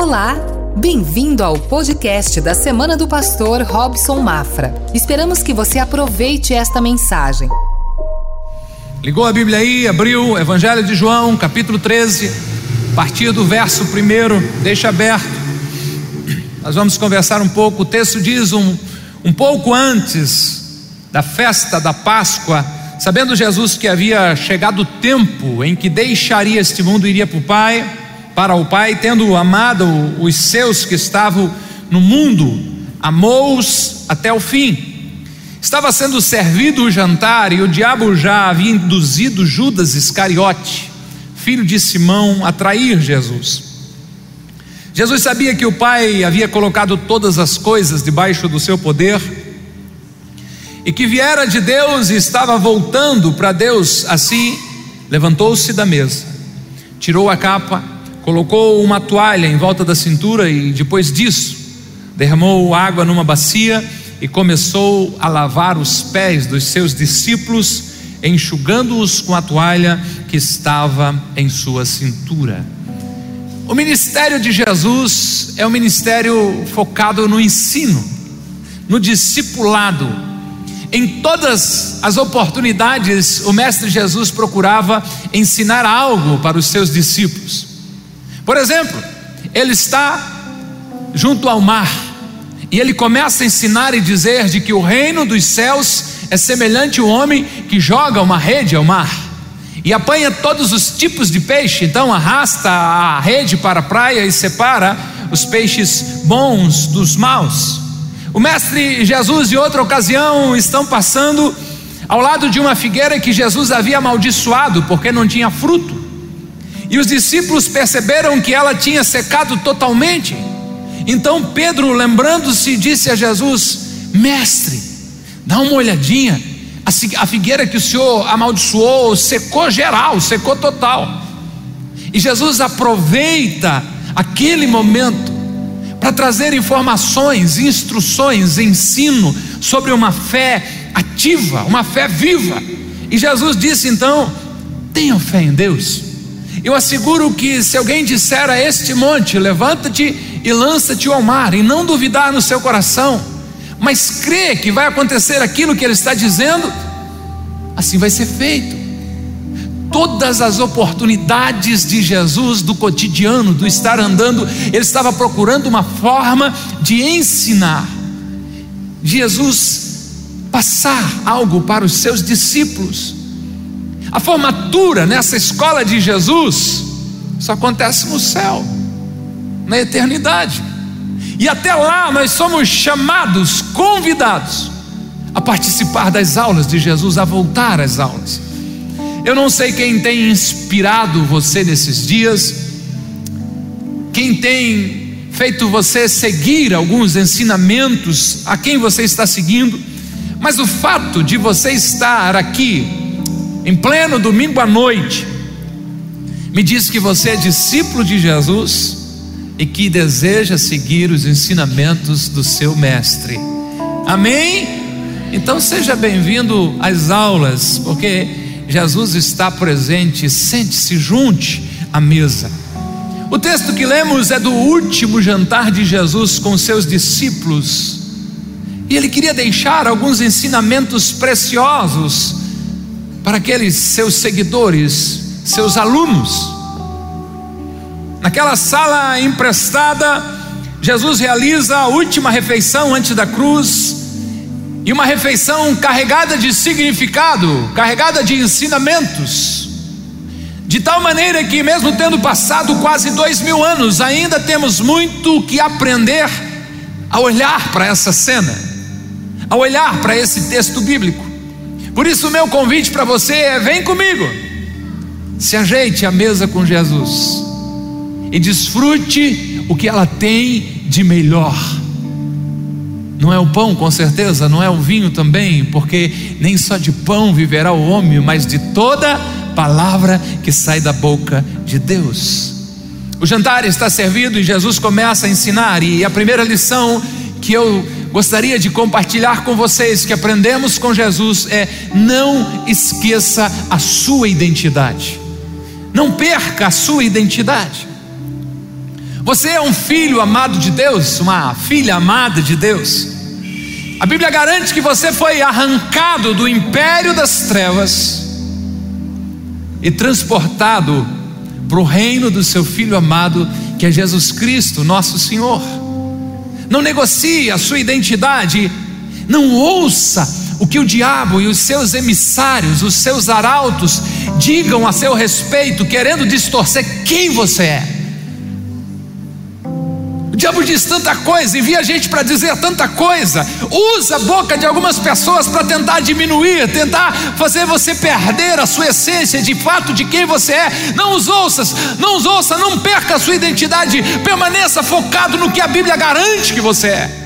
Olá, bem-vindo ao podcast da Semana do Pastor Robson Mafra. Esperamos que você aproveite esta mensagem. Ligou a Bíblia aí, abriu Evangelho de João, capítulo 13, a partir do verso 1, deixa aberto. Nós vamos conversar um pouco. O texto diz um, um pouco antes da festa da Páscoa, sabendo Jesus que havia chegado o tempo em que deixaria este mundo e iria para o Pai para o Pai, tendo amado os seus que estavam no mundo, amou-os até o fim. Estava sendo servido o jantar e o diabo já havia induzido Judas Iscariote, filho de Simão, a trair Jesus. Jesus sabia que o Pai havia colocado todas as coisas debaixo do seu poder e que viera de Deus e estava voltando para Deus, assim levantou-se da mesa, tirou a capa, colocou uma toalha em volta da cintura e depois disso derramou água numa bacia e começou a lavar os pés dos seus discípulos, enxugando-os com a toalha que estava em sua cintura. O ministério de Jesus é um ministério focado no ensino, no discipulado. Em todas as oportunidades, o Mestre Jesus procurava ensinar algo para os seus discípulos. Por exemplo, ele está junto ao mar e ele começa a ensinar e dizer de que o reino dos céus é semelhante ao homem que joga uma rede ao mar e apanha todos os tipos de peixe, então arrasta a rede para a praia e separa os peixes bons dos maus. O mestre Jesus, em outra ocasião, estão passando ao lado de uma figueira que Jesus havia amaldiçoado porque não tinha fruto. E os discípulos perceberam que ela tinha secado totalmente. Então Pedro, lembrando-se, disse a Jesus: Mestre, dá uma olhadinha. A figueira que o Senhor amaldiçoou secou geral, secou total. E Jesus aproveita aquele momento para trazer informações, instruções, ensino sobre uma fé ativa, uma fé viva. E Jesus disse então: tenham fé em Deus. Eu asseguro que se alguém disser a este monte, levanta-te e lança-te ao mar, e não duvidar no seu coração, mas crê que vai acontecer aquilo que ele está dizendo, assim vai ser feito. Todas as oportunidades de Jesus do cotidiano, do estar andando, ele estava procurando uma forma de ensinar. Jesus passar algo para os seus discípulos. A formatura nessa escola de Jesus só acontece no céu, na eternidade. E até lá nós somos chamados, convidados a participar das aulas de Jesus, a voltar às aulas. Eu não sei quem tem inspirado você nesses dias, quem tem feito você seguir alguns ensinamentos, a quem você está seguindo, mas o fato de você estar aqui em pleno domingo à noite, me diz que você é discípulo de Jesus e que deseja seguir os ensinamentos do seu mestre. Amém? Então seja bem-vindo às aulas, porque Jesus está presente, sente-se junte à mesa. O texto que lemos é do último jantar de Jesus com seus discípulos. E ele queria deixar alguns ensinamentos preciosos para aqueles seus seguidores, seus alunos. Naquela sala emprestada, Jesus realiza a última refeição antes da cruz, e uma refeição carregada de significado, carregada de ensinamentos, de tal maneira que, mesmo tendo passado quase dois mil anos, ainda temos muito que aprender a olhar para essa cena, a olhar para esse texto bíblico. Por isso, o meu convite para você é: vem comigo, se ajeite à mesa com Jesus e desfrute o que ela tem de melhor. Não é o pão, com certeza, não é o vinho também, porque nem só de pão viverá o homem, mas de toda palavra que sai da boca de Deus. O jantar está servido e Jesus começa a ensinar, e a primeira lição que eu gostaria de compartilhar com vocês que aprendemos com Jesus é: não esqueça a sua identidade, não perca a sua identidade. Você é um filho amado de Deus, uma filha amada de Deus. A Bíblia garante que você foi arrancado do império das trevas e transportado para o reino do seu filho amado, que é Jesus Cristo, nosso Senhor. Não negocie a sua identidade, não ouça o que o diabo e os seus emissários, os seus arautos, digam a seu respeito, querendo distorcer quem você é diabo diz tanta coisa, envia gente para dizer tanta coisa, usa a boca de algumas pessoas para tentar diminuir, tentar fazer você perder a sua essência de fato de quem você é. Não os ouças, não os ouça, não perca a sua identidade, permaneça focado no que a Bíblia garante que você é.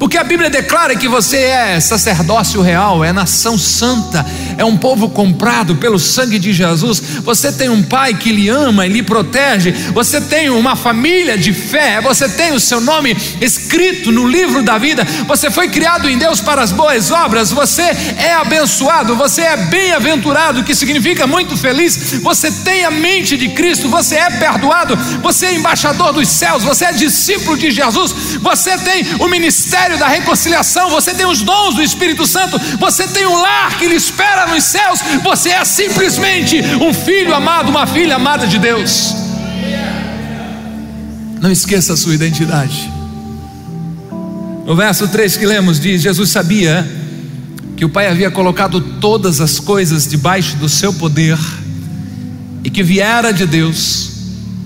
Porque a Bíblia declara que você é sacerdócio real, é nação santa, é um povo comprado pelo sangue de Jesus. Você tem um pai que lhe ama e lhe protege. Você tem uma família de fé. Você tem o seu nome escrito no livro da vida. Você foi criado em Deus para as boas obras. Você é abençoado. Você é bem-aventurado, que significa muito feliz. Você tem a mente de Cristo. Você é perdoado. Você é embaixador dos céus. Você é discípulo de Jesus. Você tem o ministério ministério da reconciliação, você tem os dons do Espírito Santo, você tem um lar que lhe espera nos céus, você é simplesmente um filho amado, uma filha amada de Deus. Não esqueça a sua identidade. No verso 3 que lemos, diz: Jesus sabia que o Pai havia colocado todas as coisas debaixo do seu poder e que viera de Deus,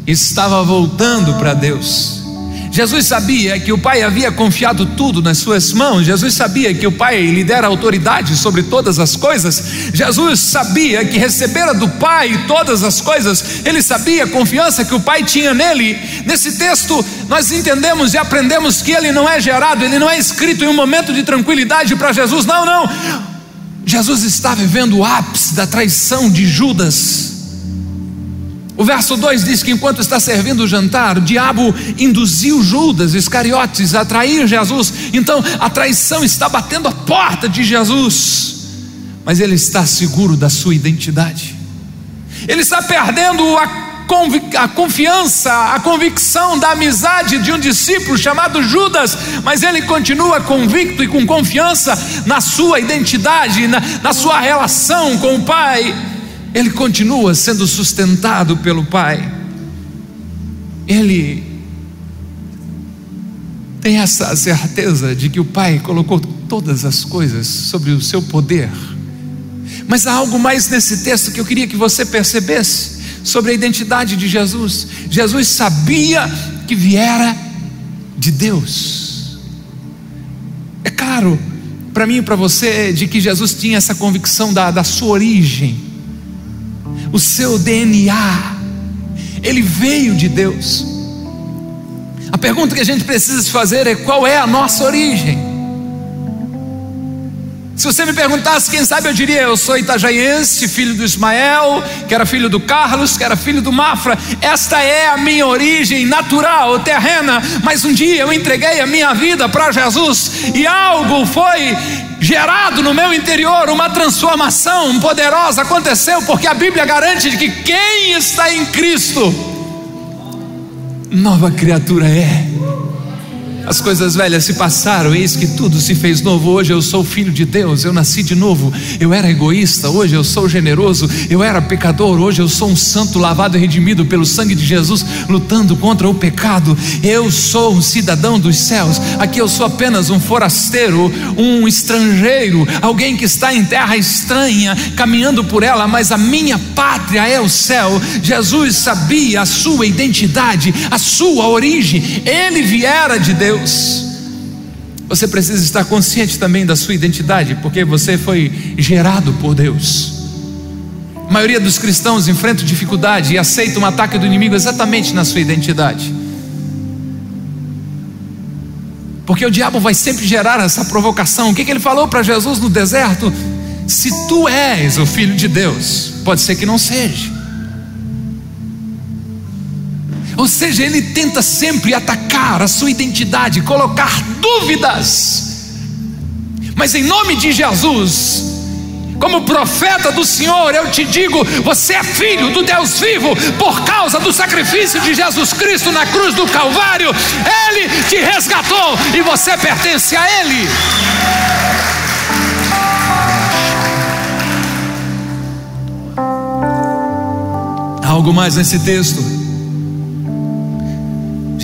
estava voltando para Deus. Jesus sabia que o Pai havia confiado tudo nas suas mãos, Jesus sabia que o Pai lhe dera autoridade sobre todas as coisas, Jesus sabia que recebera do Pai todas as coisas, ele sabia a confiança que o Pai tinha nele. Nesse texto, nós entendemos e aprendemos que ele não é gerado, ele não é escrito em um momento de tranquilidade para Jesus, não, não. Jesus está vivendo o ápice da traição de Judas o verso 2 diz que enquanto está servindo o jantar, o diabo induziu Judas Iscariotes a trair Jesus. Então a traição está batendo a porta de Jesus, mas ele está seguro da sua identidade. Ele está perdendo a a confiança, a convicção da amizade de um discípulo chamado Judas, mas ele continua convicto e com confiança na sua identidade, na, na sua relação com o Pai ele continua sendo sustentado pelo Pai. Ele tem essa certeza de que o Pai colocou todas as coisas sobre o seu poder. Mas há algo mais nesse texto que eu queria que você percebesse sobre a identidade de Jesus. Jesus sabia que viera de Deus. É claro, para mim e para você, de que Jesus tinha essa convicção da, da sua origem o seu DNA, ele veio de Deus. A pergunta que a gente precisa se fazer é: qual é a nossa origem? Se você me perguntasse, quem sabe eu diria: eu sou itajaiense, filho do Ismael, que era filho do Carlos, que era filho do Mafra. Esta é a minha origem natural, terrena. Mas um dia eu entreguei a minha vida para Jesus e algo foi gerado no meu interior uma transformação poderosa aconteceu, porque a Bíblia garante que quem está em Cristo, nova criatura é. As coisas velhas se passaram, eis que tudo se fez novo. Hoje eu sou filho de Deus, eu nasci de novo. Eu era egoísta, hoje eu sou generoso. Eu era pecador, hoje eu sou um santo lavado e redimido pelo sangue de Jesus, lutando contra o pecado. Eu sou um cidadão dos céus. Aqui eu sou apenas um forasteiro, um estrangeiro, alguém que está em terra estranha, caminhando por ela, mas a minha pátria é o céu. Jesus sabia a sua identidade, a sua origem. Ele viera de Deus. Deus. Você precisa estar consciente também da sua identidade, porque você foi gerado por Deus. A maioria dos cristãos enfrenta dificuldade e aceita um ataque do inimigo exatamente na sua identidade. Porque o diabo vai sempre gerar essa provocação. O que, que ele falou para Jesus no deserto? Se tu és o filho de Deus, pode ser que não seja. Ou seja, ele tenta sempre atacar a sua identidade, colocar dúvidas. Mas em nome de Jesus, Como profeta do Senhor, eu te digo: você é filho do Deus vivo por causa do sacrifício de Jesus Cristo na cruz do Calvário. Ele te resgatou e você pertence a Ele. algo mais nesse texto.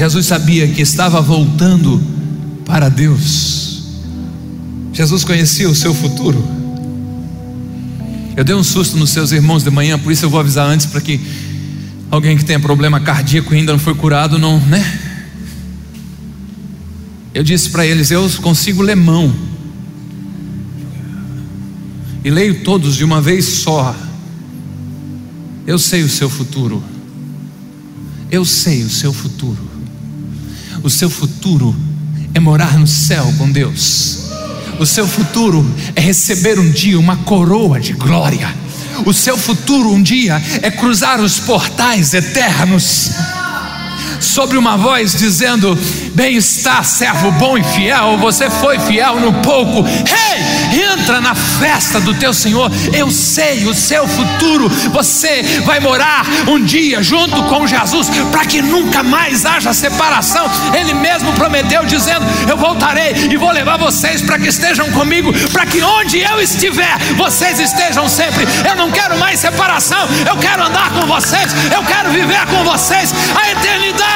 Jesus sabia que estava voltando para Deus. Jesus conhecia o seu futuro. Eu dei um susto nos seus irmãos de manhã, por isso eu vou avisar antes para que alguém que tenha problema cardíaco e ainda não foi curado, não, né? Eu disse para eles: Eu consigo ler mão. E leio todos de uma vez só. Eu sei o seu futuro. Eu sei o seu futuro. O seu futuro é morar no céu com Deus. O seu futuro é receber um dia uma coroa de glória. O seu futuro um dia é cruzar os portais eternos. Sobre uma voz dizendo: Bem está, servo bom e fiel, você foi fiel no pouco. Ei, entra na festa do teu Senhor. Eu sei o seu futuro. Você vai morar um dia junto com Jesus para que nunca mais haja separação. Ele mesmo prometeu, dizendo: Eu voltarei e vou levar vocês para que estejam comigo, para que onde eu estiver, vocês estejam sempre. Eu não quero mais separação, eu quero andar com vocês, eu quero viver com vocês. A eternidade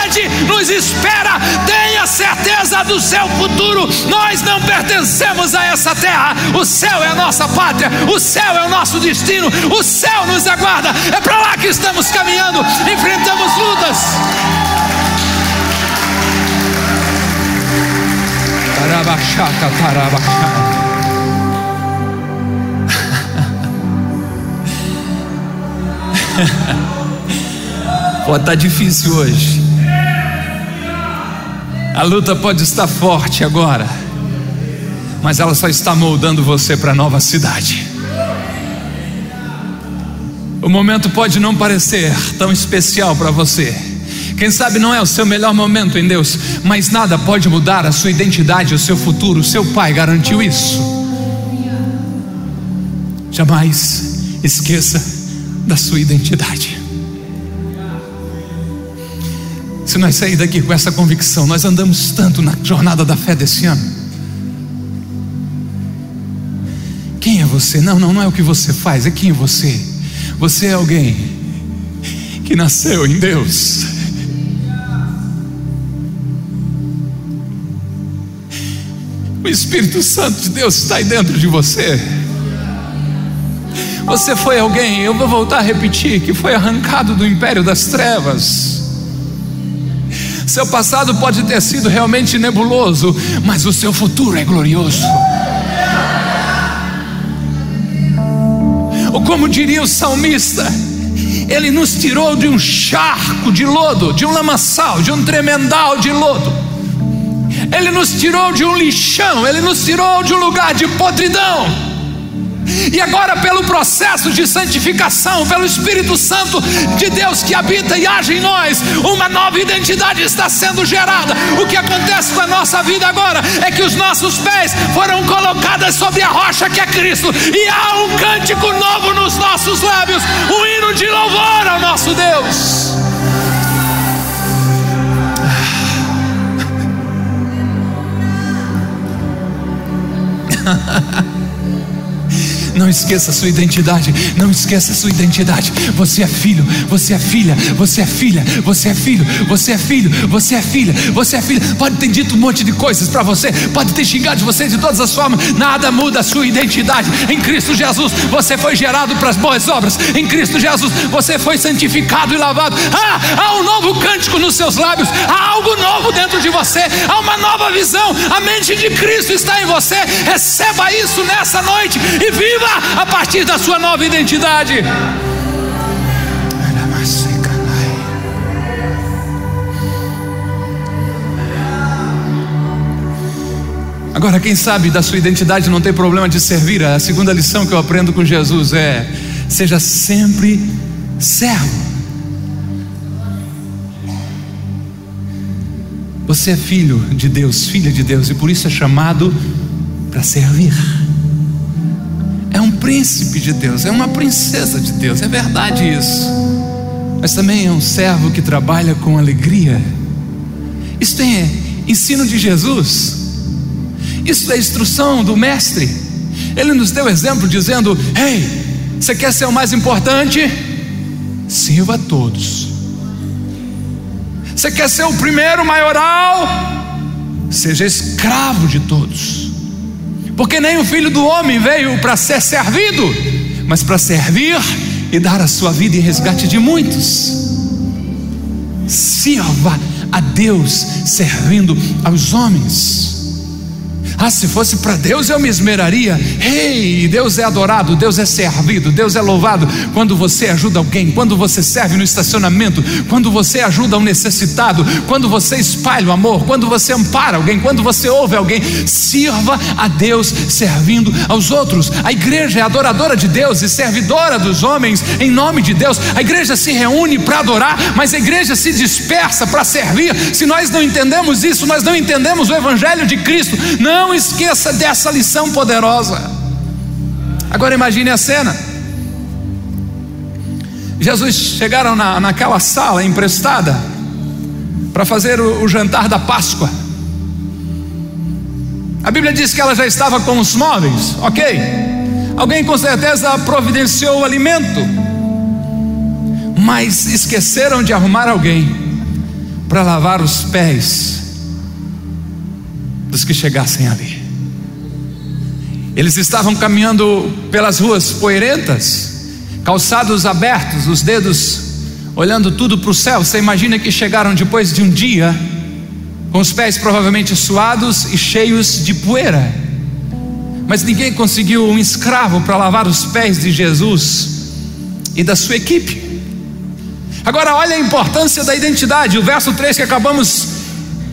nos espera. Tenha certeza do seu futuro. Nós não pertencemos a essa terra. O céu é a nossa pátria, o céu é o nosso destino, o céu nos aguarda. É para lá que estamos caminhando. Enfrentamos lutas. Tarabachaca, tarabachaca. Pô, tá difícil hoje. A luta pode estar forte agora, mas ela só está moldando você para a nova cidade. O momento pode não parecer tão especial para você. Quem sabe não é o seu melhor momento em Deus, mas nada pode mudar a sua identidade, o seu futuro. O seu pai garantiu isso. Jamais esqueça da sua identidade. Se nós sair daqui com essa convicção, nós andamos tanto na jornada da fé desse ano. Quem é você? Não, não, não é o que você faz, é quem é você. Você é alguém que nasceu em Deus. O Espírito Santo de Deus está aí dentro de você. Você foi alguém, eu vou voltar a repetir, que foi arrancado do império das trevas seu passado pode ter sido realmente nebuloso, mas o seu futuro é glorioso. Ou como diria o salmista, ele nos tirou de um charco de lodo, de um lamaçal, de um tremendal de lodo. Ele nos tirou de um lixão, ele nos tirou de um lugar de podridão e agora, pelo processo de santificação, pelo Espírito Santo de Deus que habita e age em nós, uma nova identidade está sendo gerada. O que acontece com a nossa vida agora é que os nossos pés foram colocados sobre a rocha que é Cristo, e há um cântico novo nos nossos lábios, um hino de louvor ao nosso Deus. Não esqueça a sua identidade. Não esqueça a sua identidade. Você é filho, você é filha, você é filha, você é filho, você é filho, você é filha, você é filha. Pode ter dito um monte de coisas para você, pode ter xingado você de todas as formas. Nada muda a sua identidade. Em Cristo Jesus, você foi gerado para as boas obras. Em Cristo Jesus, você foi santificado e lavado. Ah, há um novo cântico nos seus lábios. Há algo novo dentro de você. Há uma nova visão. A mente de Cristo está em você. Receba isso nessa noite e viva viva a partir da sua nova identidade. Agora, quem sabe da sua identidade não tem problema de servir. A segunda lição que eu aprendo com Jesus é: seja sempre servo. Você é filho de Deus, filha de Deus, e por isso é chamado para servir príncipe de Deus, é uma princesa de Deus, é verdade isso. Mas também é um servo que trabalha com alegria. Isso é ensino de Jesus. Isso é instrução do mestre. Ele nos deu exemplo dizendo: "Ei, você quer ser o mais importante? Sirva a todos. Você quer ser o primeiro maioral? Seja escravo de todos. Porque nem o filho do homem veio para ser servido, mas para servir e dar a sua vida em resgate de muitos. Sirva a Deus servindo aos homens. Ah, se fosse para Deus eu me esmeraria. Ei, hey, Deus é adorado, Deus é servido, Deus é louvado quando você ajuda alguém, quando você serve no estacionamento, quando você ajuda um necessitado, quando você espalha o amor, quando você ampara alguém, quando você ouve alguém. Sirva a Deus servindo aos outros. A igreja é adoradora de Deus e servidora dos homens em nome de Deus. A igreja se reúne para adorar, mas a igreja se dispersa para servir. Se nós não entendemos isso, nós não entendemos o evangelho de Cristo. Não não esqueça dessa lição poderosa. Agora imagine a cena. Jesus chegaram na, naquela sala emprestada para fazer o, o jantar da Páscoa. A Bíblia diz que ela já estava com os móveis, ok? Alguém com certeza providenciou o alimento, mas esqueceram de arrumar alguém para lavar os pés dos que chegassem ali. Eles estavam caminhando pelas ruas poeirentas, calçados abertos, os dedos olhando tudo para o céu. Você imagina que chegaram depois de um dia, com os pés provavelmente suados e cheios de poeira. Mas ninguém conseguiu um escravo para lavar os pés de Jesus e da sua equipe. Agora, olha a importância da identidade. O verso 3 que acabamos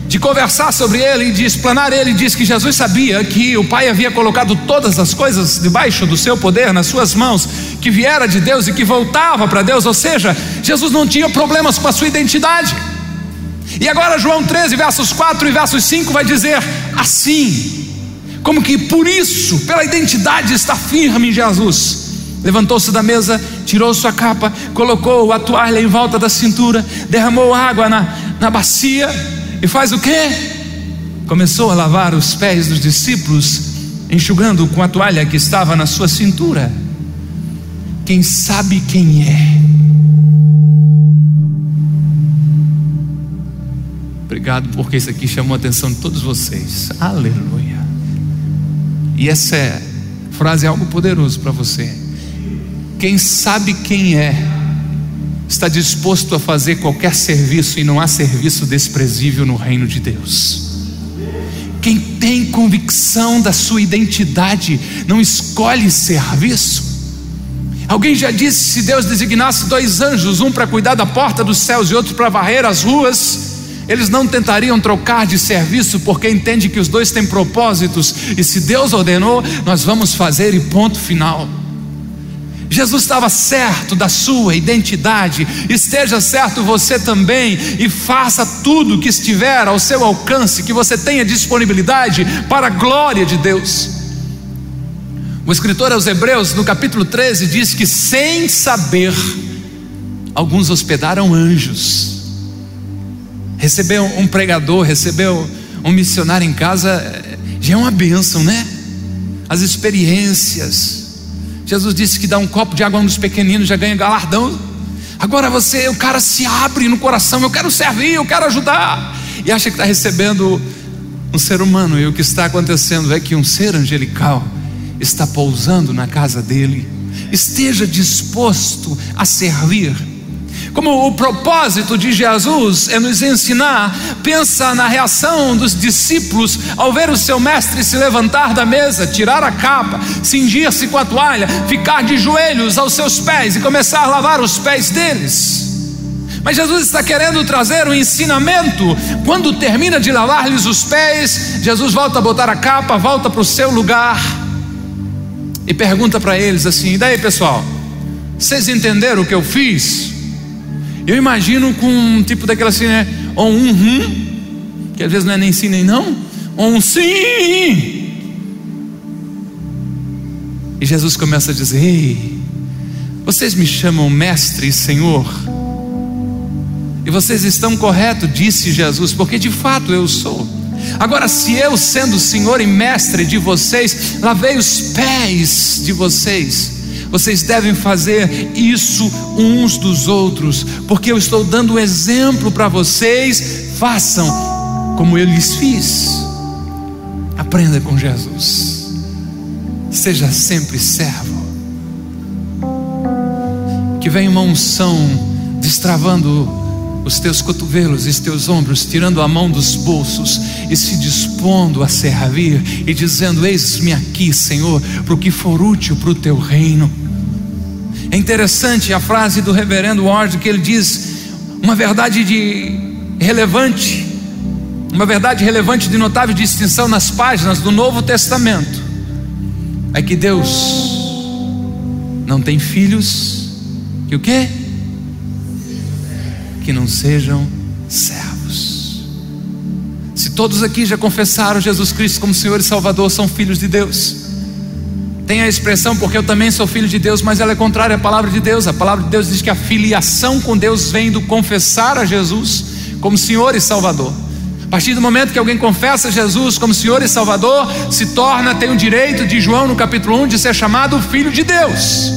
de conversar sobre ele e de explanar ele, diz que Jesus sabia que o Pai havia colocado todas as coisas debaixo do seu poder, nas suas mãos, que viera de Deus e que voltava para Deus, ou seja, Jesus não tinha problemas com a sua identidade. E agora, João 13, versos 4 e versos 5 vai dizer assim: como que por isso, pela identidade, está firme em Jesus. Levantou-se da mesa, tirou sua capa, colocou a toalha em volta da cintura, derramou água na, na bacia e faz o quê? Começou a lavar os pés dos discípulos, enxugando com a toalha que estava na sua cintura. Quem sabe quem é? Obrigado, porque isso aqui chamou a atenção de todos vocês. Aleluia. E essa frase é algo poderoso para você. Quem sabe quem é, está disposto a fazer qualquer serviço e não há serviço desprezível no reino de Deus. Quem tem convicção da sua identidade não escolhe serviço. Alguém já disse: se Deus designasse dois anjos, um para cuidar da porta dos céus e outro para varrer as ruas, eles não tentariam trocar de serviço, porque entende que os dois têm propósitos, e se Deus ordenou, nós vamos fazer, e ponto final. Jesus estava certo da sua identidade, esteja certo você também e faça tudo que estiver ao seu alcance, que você tenha disponibilidade para a glória de Deus. O escritor aos Hebreus, no capítulo 13, diz que sem saber, alguns hospedaram anjos. Receber um pregador, receber um missionário em casa, já é uma bênção, né? As experiências, Jesus disse que dá um copo de água a um dos pequeninos, já ganha galardão. Agora você, o cara se abre no coração, eu quero servir, eu quero ajudar, e acha que está recebendo um ser humano, e o que está acontecendo é que um ser angelical está pousando na casa dele. Esteja disposto a servir como o propósito de Jesus é nos ensinar, pensa na reação dos discípulos ao ver o seu mestre se levantar da mesa, tirar a capa, cingir-se com a toalha, ficar de joelhos aos seus pés e começar a lavar os pés deles. Mas Jesus está querendo trazer um ensinamento. Quando termina de lavar-lhes os pés, Jesus volta a botar a capa, volta para o seu lugar e pergunta para eles assim: e daí pessoal, vocês entenderam o que eu fiz? Eu imagino com um tipo daquela assim, né? Ou um hum, que às vezes não é nem sim nem não, ou um sim. E Jesus começa a dizer: Ei, vocês me chamam mestre e senhor. E vocês estão corretos, disse Jesus, porque de fato eu sou. Agora, se eu, sendo Senhor e Mestre de vocês, lavei os pés de vocês, vocês devem fazer isso uns dos outros, porque eu estou dando um exemplo para vocês, façam como eu lhes fiz. Aprenda com Jesus, seja sempre servo. Que venha uma unção destravando os teus cotovelos e os teus ombros, tirando a mão dos bolsos e se dispondo a servir e dizendo: Eis-me aqui, Senhor, para o que for útil para o teu reino. É interessante a frase do reverendo Ward que ele diz uma verdade de relevante, uma verdade relevante de notável distinção nas páginas do Novo Testamento. É que Deus não tem filhos que o quê? que não sejam servos. Se todos aqui já confessaram Jesus Cristo como Senhor e Salvador, são filhos de Deus. Tem a expressão, porque eu também sou filho de Deus, mas ela é contrária à palavra de Deus. A palavra de Deus diz que a filiação com Deus vem do confessar a Jesus como Senhor e Salvador. A partir do momento que alguém confessa Jesus como Senhor e Salvador, se torna, tem o direito de João no capítulo 1 de ser chamado filho de Deus.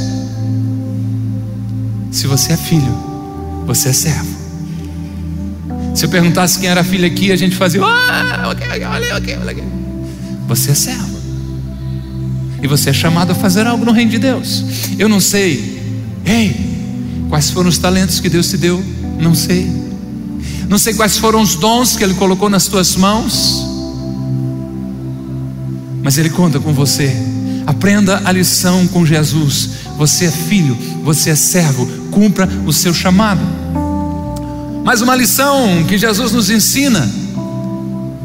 Se você é filho, você é servo. Se eu perguntasse quem era filho aqui, a gente fazia, ah, olha, olha, olha, Você é servo. E você é chamado a fazer algo no reino de Deus. Eu não sei, ei, quais foram os talentos que Deus te deu? Não sei. Não sei quais foram os dons que Ele colocou nas tuas mãos. Mas Ele conta com você. Aprenda a lição com Jesus. Você é filho, você é servo, cumpra o seu chamado. Mais uma lição que Jesus nos ensina: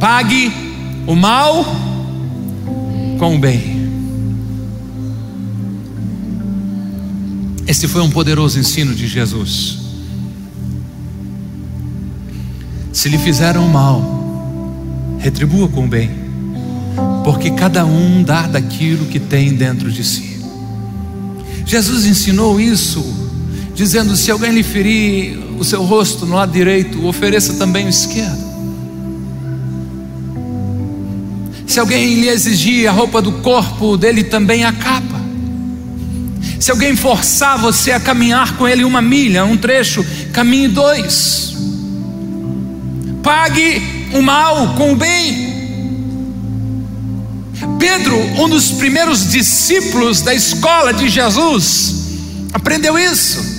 pague o mal com o bem. Esse foi um poderoso ensino de Jesus. Se lhe fizeram mal, retribua com o bem, porque cada um dá daquilo que tem dentro de si. Jesus ensinou isso, dizendo: se alguém lhe ferir o seu rosto no lado direito, ofereça também o esquerdo. Se alguém lhe exigir a roupa do corpo dele, também a capa. Se alguém forçar você a caminhar com ele uma milha, um trecho, caminhe dois. Pague o mal com o bem. Pedro, um dos primeiros discípulos da escola de Jesus, aprendeu isso.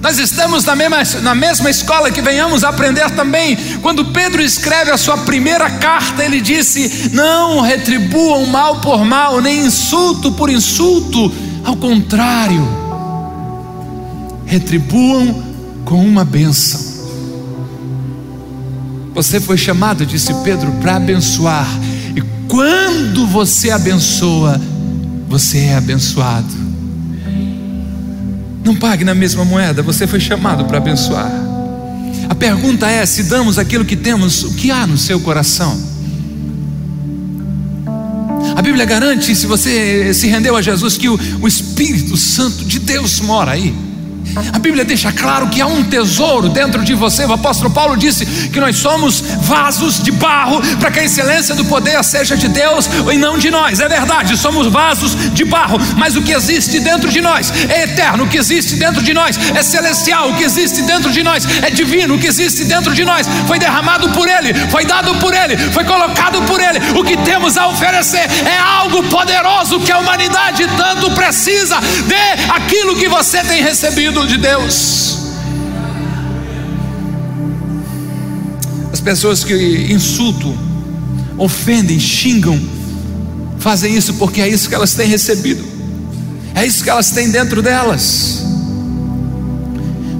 Nós estamos na mesma, na mesma escola que venhamos aprender também. Quando Pedro escreve a sua primeira carta, ele disse: Não retribuam mal por mal, nem insulto por insulto. Ao contrário, retribuam com uma bênção. Você foi chamado, disse Pedro, para abençoar quando você abençoa, você é abençoado. Não pague na mesma moeda, você foi chamado para abençoar. A pergunta é: se damos aquilo que temos, o que há no seu coração? A Bíblia garante, se você se rendeu a Jesus, que o, o Espírito Santo de Deus mora aí. A Bíblia deixa claro que há um tesouro dentro de você. O apóstolo Paulo disse que nós somos vasos de barro para que a excelência do poder seja de Deus e não de nós. É verdade, somos vasos de barro, mas o que existe dentro de nós é eterno, o que existe dentro de nós é celestial, o que existe dentro de nós é divino, o que existe dentro de nós foi derramado por Ele, foi dado por Ele, foi colocado por Ele. O que temos a oferecer é algo poderoso que a humanidade tanto precisa. Dê aquilo que você tem recebido de Deus. As pessoas que insultam, ofendem, xingam, fazem isso porque é isso que elas têm recebido, é isso que elas têm dentro delas.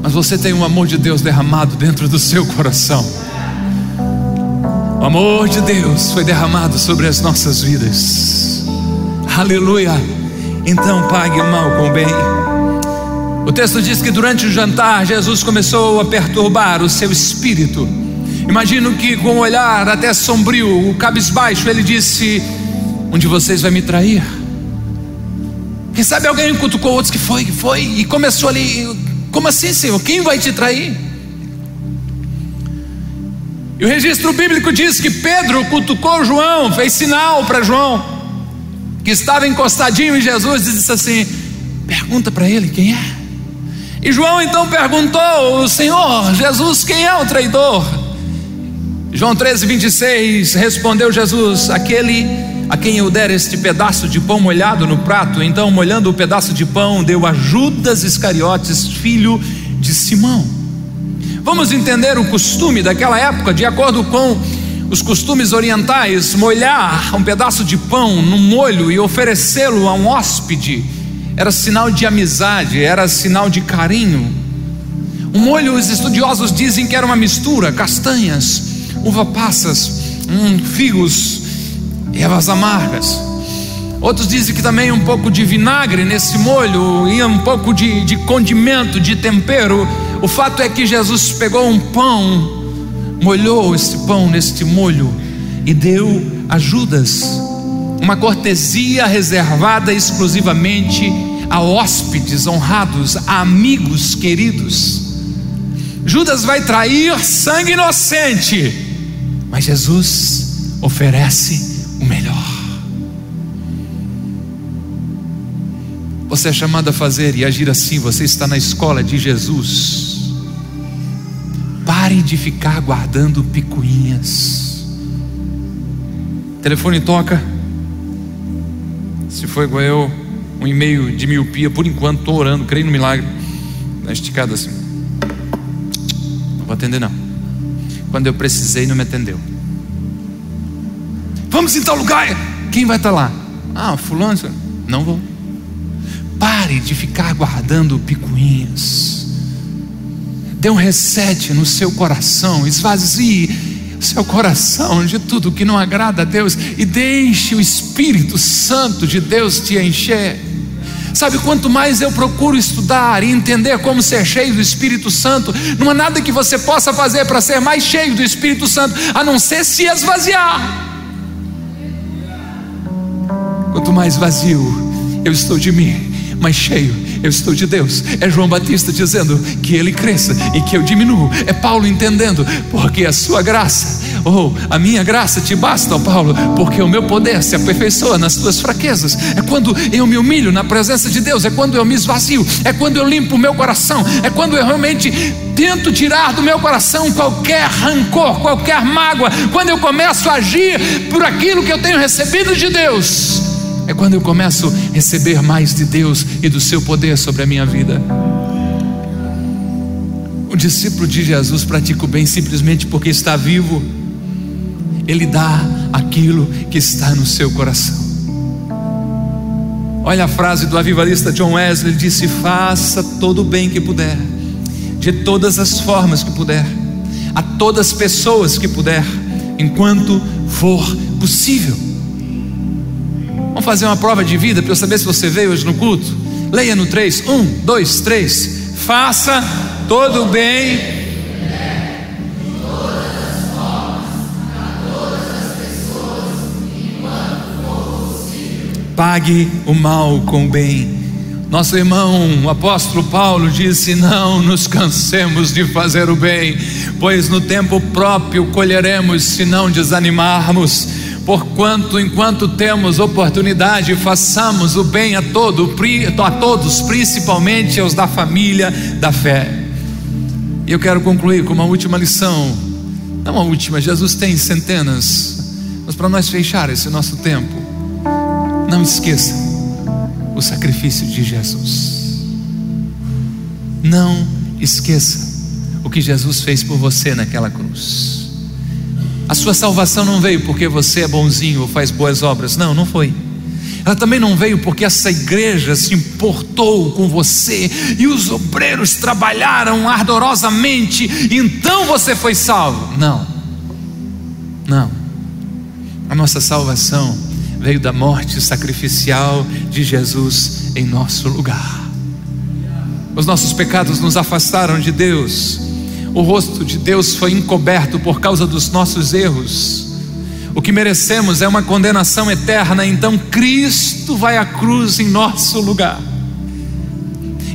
Mas você tem o amor de Deus derramado dentro do seu coração. O amor de Deus foi derramado sobre as nossas vidas. Aleluia. Então pague o mal com o bem. O texto diz que durante o jantar Jesus começou a perturbar o seu espírito. Imagino que com um olhar até sombrio, o cabisbaixo, ele disse: Um de vocês vai me trair. Quem sabe alguém cutucou outros que foi, que foi, e começou ali. Como assim, Senhor? Quem vai te trair? E o registro bíblico diz que Pedro cutucou João, fez sinal para João, que estava encostadinho em Jesus, e disse assim: Pergunta para ele quem é. E João então perguntou: Senhor, Jesus, quem é o traidor? João 13, 26, respondeu Jesus: Aquele a quem eu der este pedaço de pão molhado no prato. Então, molhando o pedaço de pão, deu a Judas Iscariotes, filho de Simão. Vamos entender o costume daquela época, de acordo com os costumes orientais, molhar um pedaço de pão no molho e oferecê-lo a um hóspede era sinal de amizade, era sinal de carinho. O molho, os estudiosos dizem que era uma mistura: castanhas, uva passas, hum, figos, ervas amargas. Outros dizem que também um pouco de vinagre nesse molho e um pouco de, de condimento, de tempero. O fato é que Jesus pegou um pão, molhou esse pão neste molho e deu a Judas uma cortesia reservada exclusivamente a hóspedes honrados, a amigos queridos. Judas vai trair sangue inocente, mas Jesus oferece o melhor. Você é chamado a fazer e agir assim, você está na escola de Jesus. Pare de ficar guardando picuinhas. O telefone toca. Se foi igual eu, um e-mail de miopia, por enquanto estou orando, creio no milagre. Na esticada assim. Não vou atender não. Quando eu precisei, não me atendeu. Vamos em tal lugar. Quem vai estar lá? Ah, fulano. Não vou. Pare de ficar guardando picuinhas. Dê um reset no seu coração, esvazie seu coração de tudo que não agrada a Deus e deixe o Espírito Santo de Deus te encher. Sabe, quanto mais eu procuro estudar e entender como ser cheio do Espírito Santo, não há nada que você possa fazer para ser mais cheio do Espírito Santo, a não ser se esvaziar. Quanto mais vazio eu estou de mim, mais cheio eu estou de Deus. É João Batista dizendo que ele cresça e que eu diminuo. É Paulo entendendo, porque a sua graça, ou oh, a minha graça te basta, oh Paulo, porque o meu poder se aperfeiçoa nas tuas fraquezas. É quando eu me humilho na presença de Deus, é quando eu me esvazio, é quando eu limpo o meu coração, é quando eu realmente tento tirar do meu coração qualquer rancor, qualquer mágoa, quando eu começo a agir por aquilo que eu tenho recebido de Deus é quando eu começo a receber mais de Deus e do seu poder sobre a minha vida. O discípulo de Jesus pratica o bem simplesmente porque está vivo, ele dá aquilo que está no seu coração. Olha a frase do avivalista John Wesley: ele disse: Faça todo o bem que puder, de todas as formas que puder, a todas as pessoas que puder, enquanto for possível. Vamos fazer uma prova de vida para eu saber se você veio hoje no culto? Leia no 3. 1, 2, 3. Faça todo o bem. Pague o mal com o bem. Nosso irmão, o apóstolo Paulo, disse: Não nos cansemos de fazer o bem, pois no tempo próprio colheremos se não desanimarmos porquanto enquanto temos oportunidade, façamos o bem a, todo, a todos, principalmente aos da família da fé. E eu quero concluir com uma última lição, não uma última, Jesus tem centenas, mas para nós fechar esse nosso tempo, não esqueça o sacrifício de Jesus. Não esqueça o que Jesus fez por você naquela cruz. A sua salvação não veio porque você é bonzinho ou faz boas obras. Não, não foi. Ela também não veio porque essa igreja se importou com você e os obreiros trabalharam ardorosamente, então você foi salvo. Não, não. A nossa salvação veio da morte sacrificial de Jesus em nosso lugar. Os nossos pecados nos afastaram de Deus o rosto de Deus foi encoberto por causa dos nossos erros. O que merecemos é uma condenação eterna, então Cristo vai à cruz em nosso lugar.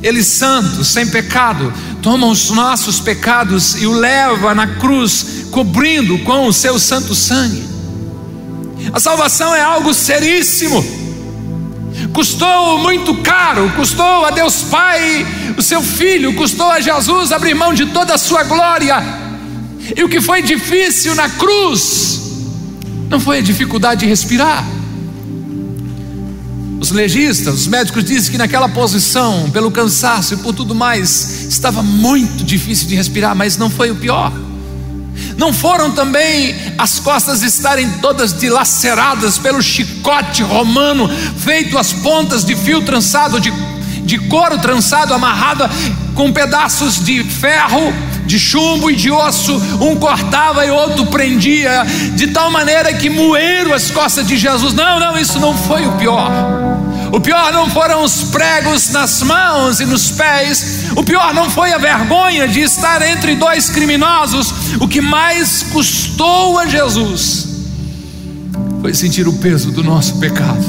Ele, santo, sem pecado, toma os nossos pecados e o leva na cruz, cobrindo com o seu santo sangue. A salvação é algo seríssimo, custou muito caro, custou a Deus Pai o seu filho, custou a Jesus abrir mão de toda a sua glória, e o que foi difícil na cruz, não foi a dificuldade de respirar. Os legistas, os médicos dizem que naquela posição, pelo cansaço e por tudo mais, estava muito difícil de respirar, mas não foi o pior. Não foram também as costas estarem todas dilaceradas pelo chicote romano, feito as pontas de fio trançado, de, de couro trançado, amarrado com pedaços de ferro, de chumbo e de osso, um cortava e outro prendia, de tal maneira que moeram as costas de Jesus. Não, não, isso não foi o pior. O pior não foram os pregos nas mãos e nos pés, o pior não foi a vergonha de estar entre dois criminosos. O que mais custou a Jesus foi sentir o peso do nosso pecado.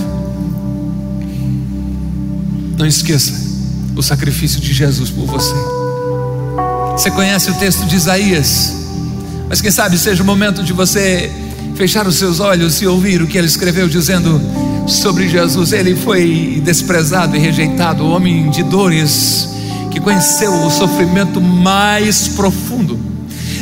Não esqueça o sacrifício de Jesus por você. Você conhece o texto de Isaías, mas quem sabe seja o momento de você fechar os seus olhos e ouvir o que ele escreveu, dizendo: sobre Jesus. Ele foi desprezado e rejeitado, homem de dores, que conheceu o sofrimento mais profundo.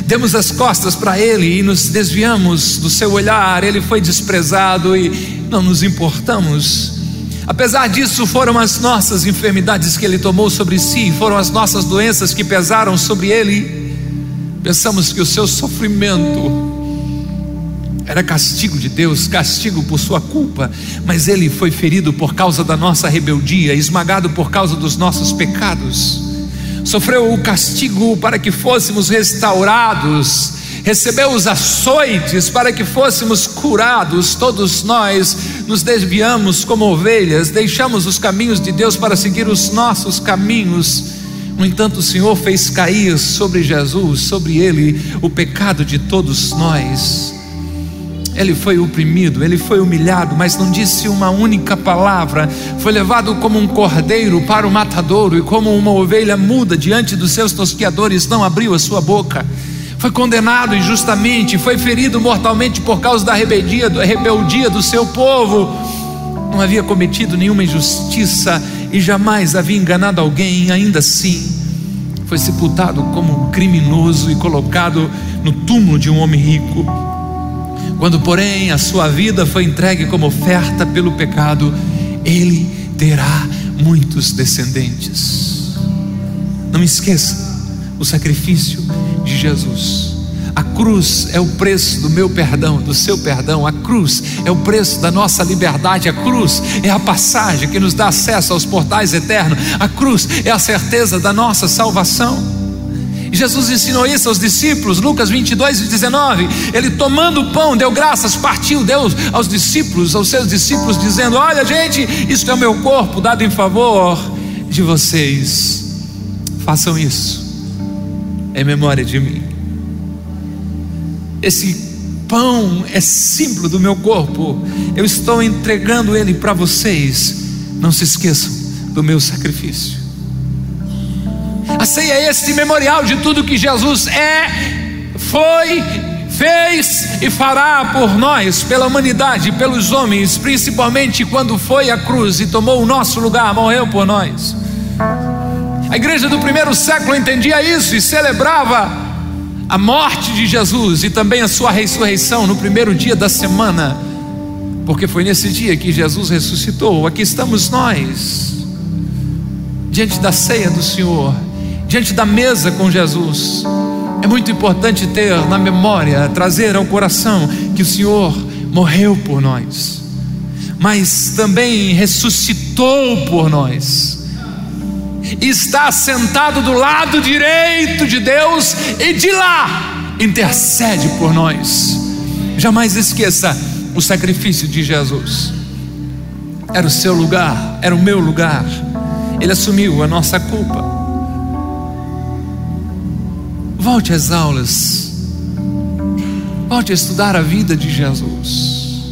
Demos as costas para ele e nos desviamos do seu olhar. Ele foi desprezado e não nos importamos. Apesar disso, foram as nossas enfermidades que ele tomou sobre si, foram as nossas doenças que pesaram sobre ele. Pensamos que o seu sofrimento era castigo de Deus, castigo por sua culpa, mas ele foi ferido por causa da nossa rebeldia, esmagado por causa dos nossos pecados. Sofreu o castigo para que fôssemos restaurados, recebeu os açoites para que fôssemos curados. Todos nós nos desviamos como ovelhas, deixamos os caminhos de Deus para seguir os nossos caminhos. No entanto, o Senhor fez cair sobre Jesus, sobre ele, o pecado de todos nós. Ele foi oprimido, ele foi humilhado, mas não disse uma única palavra. Foi levado como um cordeiro para o matadouro e como uma ovelha muda diante dos seus tosqueadores, não abriu a sua boca. Foi condenado injustamente, foi ferido mortalmente por causa da rebeldia, da rebeldia do seu povo. Não havia cometido nenhuma injustiça e jamais havia enganado alguém, ainda assim foi sepultado como um criminoso e colocado no túmulo de um homem rico. Quando, porém, a sua vida foi entregue como oferta pelo pecado, ele terá muitos descendentes. Não esqueça o sacrifício de Jesus. A cruz é o preço do meu perdão, do seu perdão. A cruz é o preço da nossa liberdade. A cruz é a passagem que nos dá acesso aos portais eternos. A cruz é a certeza da nossa salvação. Jesus ensinou isso aos discípulos, Lucas 22 e 19. Ele tomando o pão, deu graças, partiu, deu aos discípulos, aos seus discípulos, dizendo: Olha, gente, isto é o meu corpo dado em favor de vocês. Façam isso em memória de mim. Esse pão é símbolo do meu corpo. Eu estou entregando ele para vocês. Não se esqueçam do meu sacrifício. A ceia é este memorial de tudo que Jesus é, foi, fez e fará por nós, pela humanidade, pelos homens, principalmente quando foi à cruz e tomou o nosso lugar, morreu por nós. A igreja do primeiro século entendia isso e celebrava a morte de Jesus e também a sua ressurreição no primeiro dia da semana, porque foi nesse dia que Jesus ressuscitou. Aqui estamos nós, diante da ceia do Senhor diante da mesa com Jesus, é muito importante ter na memória, trazer ao coração que o Senhor morreu por nós, mas também ressuscitou por nós, está sentado do lado direito de Deus, e de lá intercede por nós. Jamais esqueça o sacrifício de Jesus, era o seu lugar, era o meu lugar, Ele assumiu a nossa culpa Volte às aulas. Volte a estudar a vida de Jesus.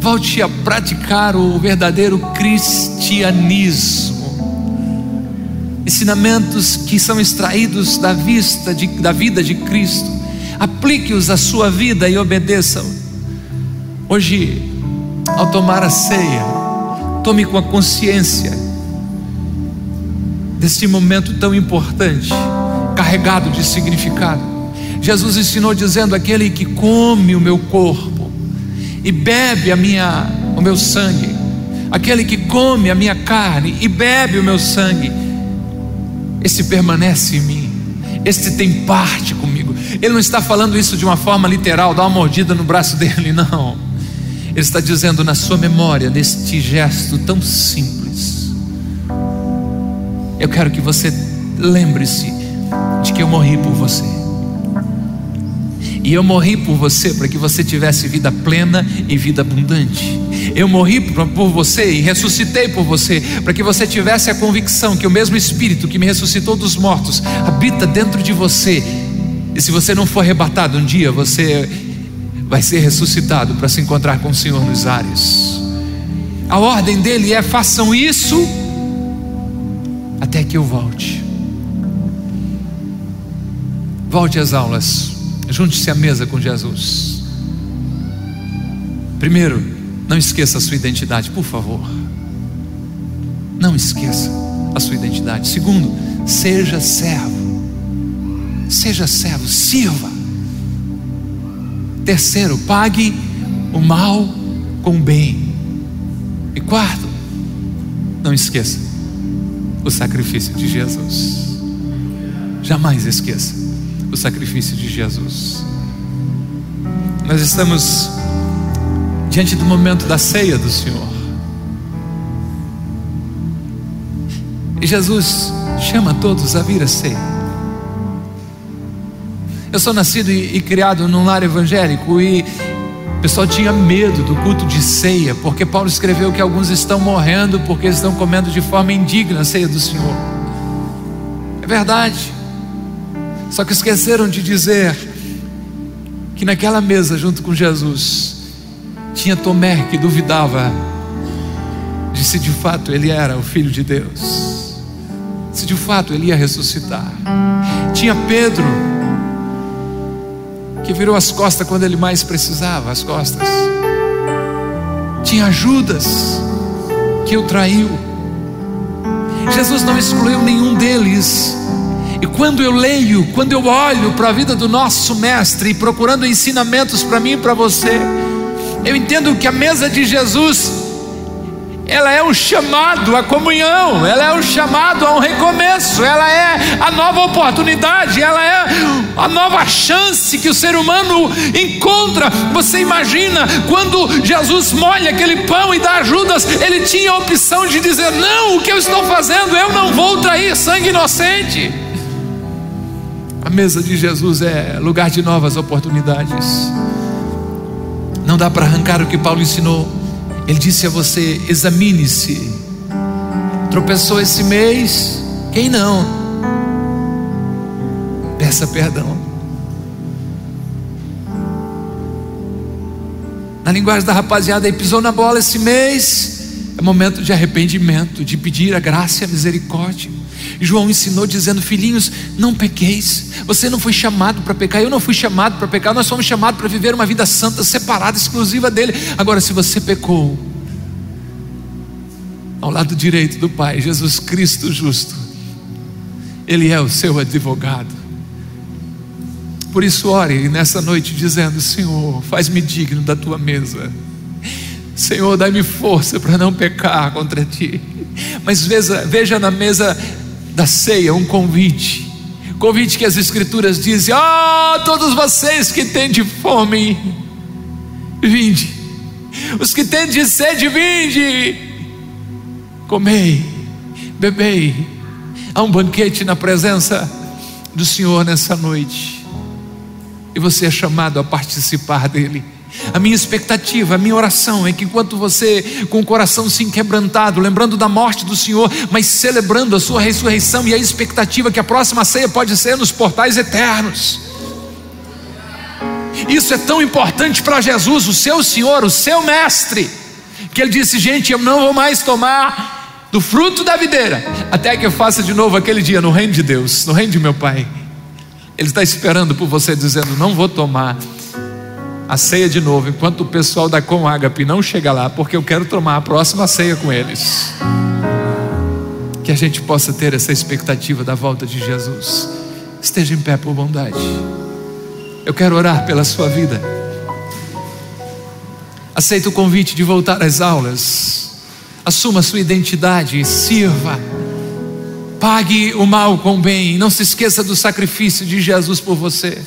Volte a praticar o verdadeiro cristianismo. Ensinamentos que são extraídos da vista de, da vida de Cristo. Aplique-os à sua vida e obedeçam. Hoje, ao tomar a ceia, tome com a consciência desse momento tão importante, carregado de significado. Jesus ensinou dizendo: aquele que come o meu corpo e bebe a minha, o meu sangue, aquele que come a minha carne e bebe o meu sangue, esse permanece em mim, este tem parte comigo. Ele não está falando isso de uma forma literal, dá uma mordida no braço dele, não. Ele está dizendo na sua memória, neste gesto tão simples. Eu quero que você lembre-se de que eu morri por você. E eu morri por você para que você tivesse vida plena e vida abundante. Eu morri por você e ressuscitei por você para que você tivesse a convicção que o mesmo Espírito que me ressuscitou dos mortos habita dentro de você. E se você não for arrebatado um dia, você vai ser ressuscitado para se encontrar com o Senhor nos ares. A ordem dele é: façam isso até que eu volte. Volte às aulas. Junte-se à mesa com Jesus. Primeiro, não esqueça a sua identidade, por favor. Não esqueça a sua identidade. Segundo, seja servo. Seja servo, sirva. Terceiro, pague o mal com o bem. E quarto, não esqueça o sacrifício de Jesus. Jamais esqueça o sacrifício de Jesus. Nós estamos diante do momento da ceia do Senhor. E Jesus chama todos a vir a ceia. Eu sou nascido e, e criado num lar evangélico e o pessoal tinha medo do culto de ceia, porque Paulo escreveu que alguns estão morrendo porque estão comendo de forma indigna a ceia do Senhor. É verdade. Só que esqueceram de dizer que naquela mesa, junto com Jesus, tinha Tomé que duvidava de se de fato ele era o Filho de Deus, se de fato ele ia ressuscitar. Tinha Pedro, que virou as costas quando ele mais precisava as costas. Tinha Judas, que o traiu. Jesus não excluiu nenhum deles e quando eu leio, quando eu olho para a vida do nosso mestre, procurando ensinamentos para mim e para você, eu entendo que a mesa de Jesus, ela é um chamado à comunhão, ela é um chamado a um recomeço, ela é a nova oportunidade, ela é a nova chance que o ser humano encontra. Você imagina quando Jesus molha aquele pão e dá ajudas, ele tinha a opção de dizer: Não, o que eu estou fazendo, eu não vou trair sangue inocente. A mesa de Jesus é lugar de novas oportunidades. Não dá para arrancar o que Paulo ensinou. Ele disse a você: examine-se. Tropeçou esse mês? Quem não? Peça perdão. Na linguagem da rapaziada, pisou na bola esse mês. É momento de arrependimento, de pedir a graça e a misericórdia. João ensinou dizendo: Filhinhos, não pequeis. Você não foi chamado para pecar, eu não fui chamado para pecar. Nós fomos chamados para viver uma vida santa, separada, exclusiva dele. Agora, se você pecou, ao lado direito do Pai, Jesus Cristo justo, Ele é o seu advogado. Por isso, ore nessa noite dizendo: Senhor, faz-me digno da tua mesa. Senhor, dá-me força para não pecar contra ti. Mas veja, veja na mesa da ceia um convite. Convite que as Escrituras dizem: Ah, oh, todos vocês que têm de fome, vinde. Os que têm de sede, vinde. Comei, bebei. Há um banquete na presença do Senhor nessa noite. E você é chamado a participar dele. A minha expectativa, a minha oração é que enquanto você, com o coração sim quebrantado, lembrando da morte do Senhor, mas celebrando a sua ressurreição e a expectativa que a próxima ceia pode ser nos portais eternos. Isso é tão importante para Jesus, o seu Senhor, o seu Mestre, que ele disse: Gente, eu não vou mais tomar do fruto da videira, até que eu faça de novo aquele dia no reino de Deus, no reino de meu Pai. Ele está esperando por você, dizendo: Não vou tomar a ceia de novo, enquanto o pessoal da Com Ágape não chega lá, porque eu quero tomar a próxima ceia com eles. Que a gente possa ter essa expectativa da volta de Jesus. Esteja em pé por bondade. Eu quero orar pela sua vida. Aceita o convite de voltar às aulas. Assuma sua identidade, sirva. Pague o mal com o bem. Não se esqueça do sacrifício de Jesus por você.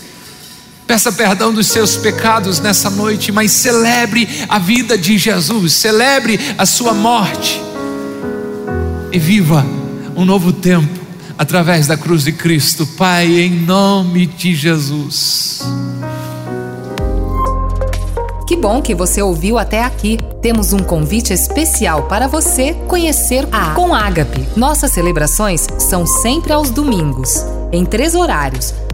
Peça perdão dos seus pecados nessa noite, mas celebre a vida de Jesus, celebre a sua morte e viva um novo tempo através da cruz de Cristo. Pai, em nome de Jesus. Que bom que você ouviu até aqui. Temos um convite especial para você conhecer a Com Ágape. Nossas celebrações são sempre aos domingos, em três horários: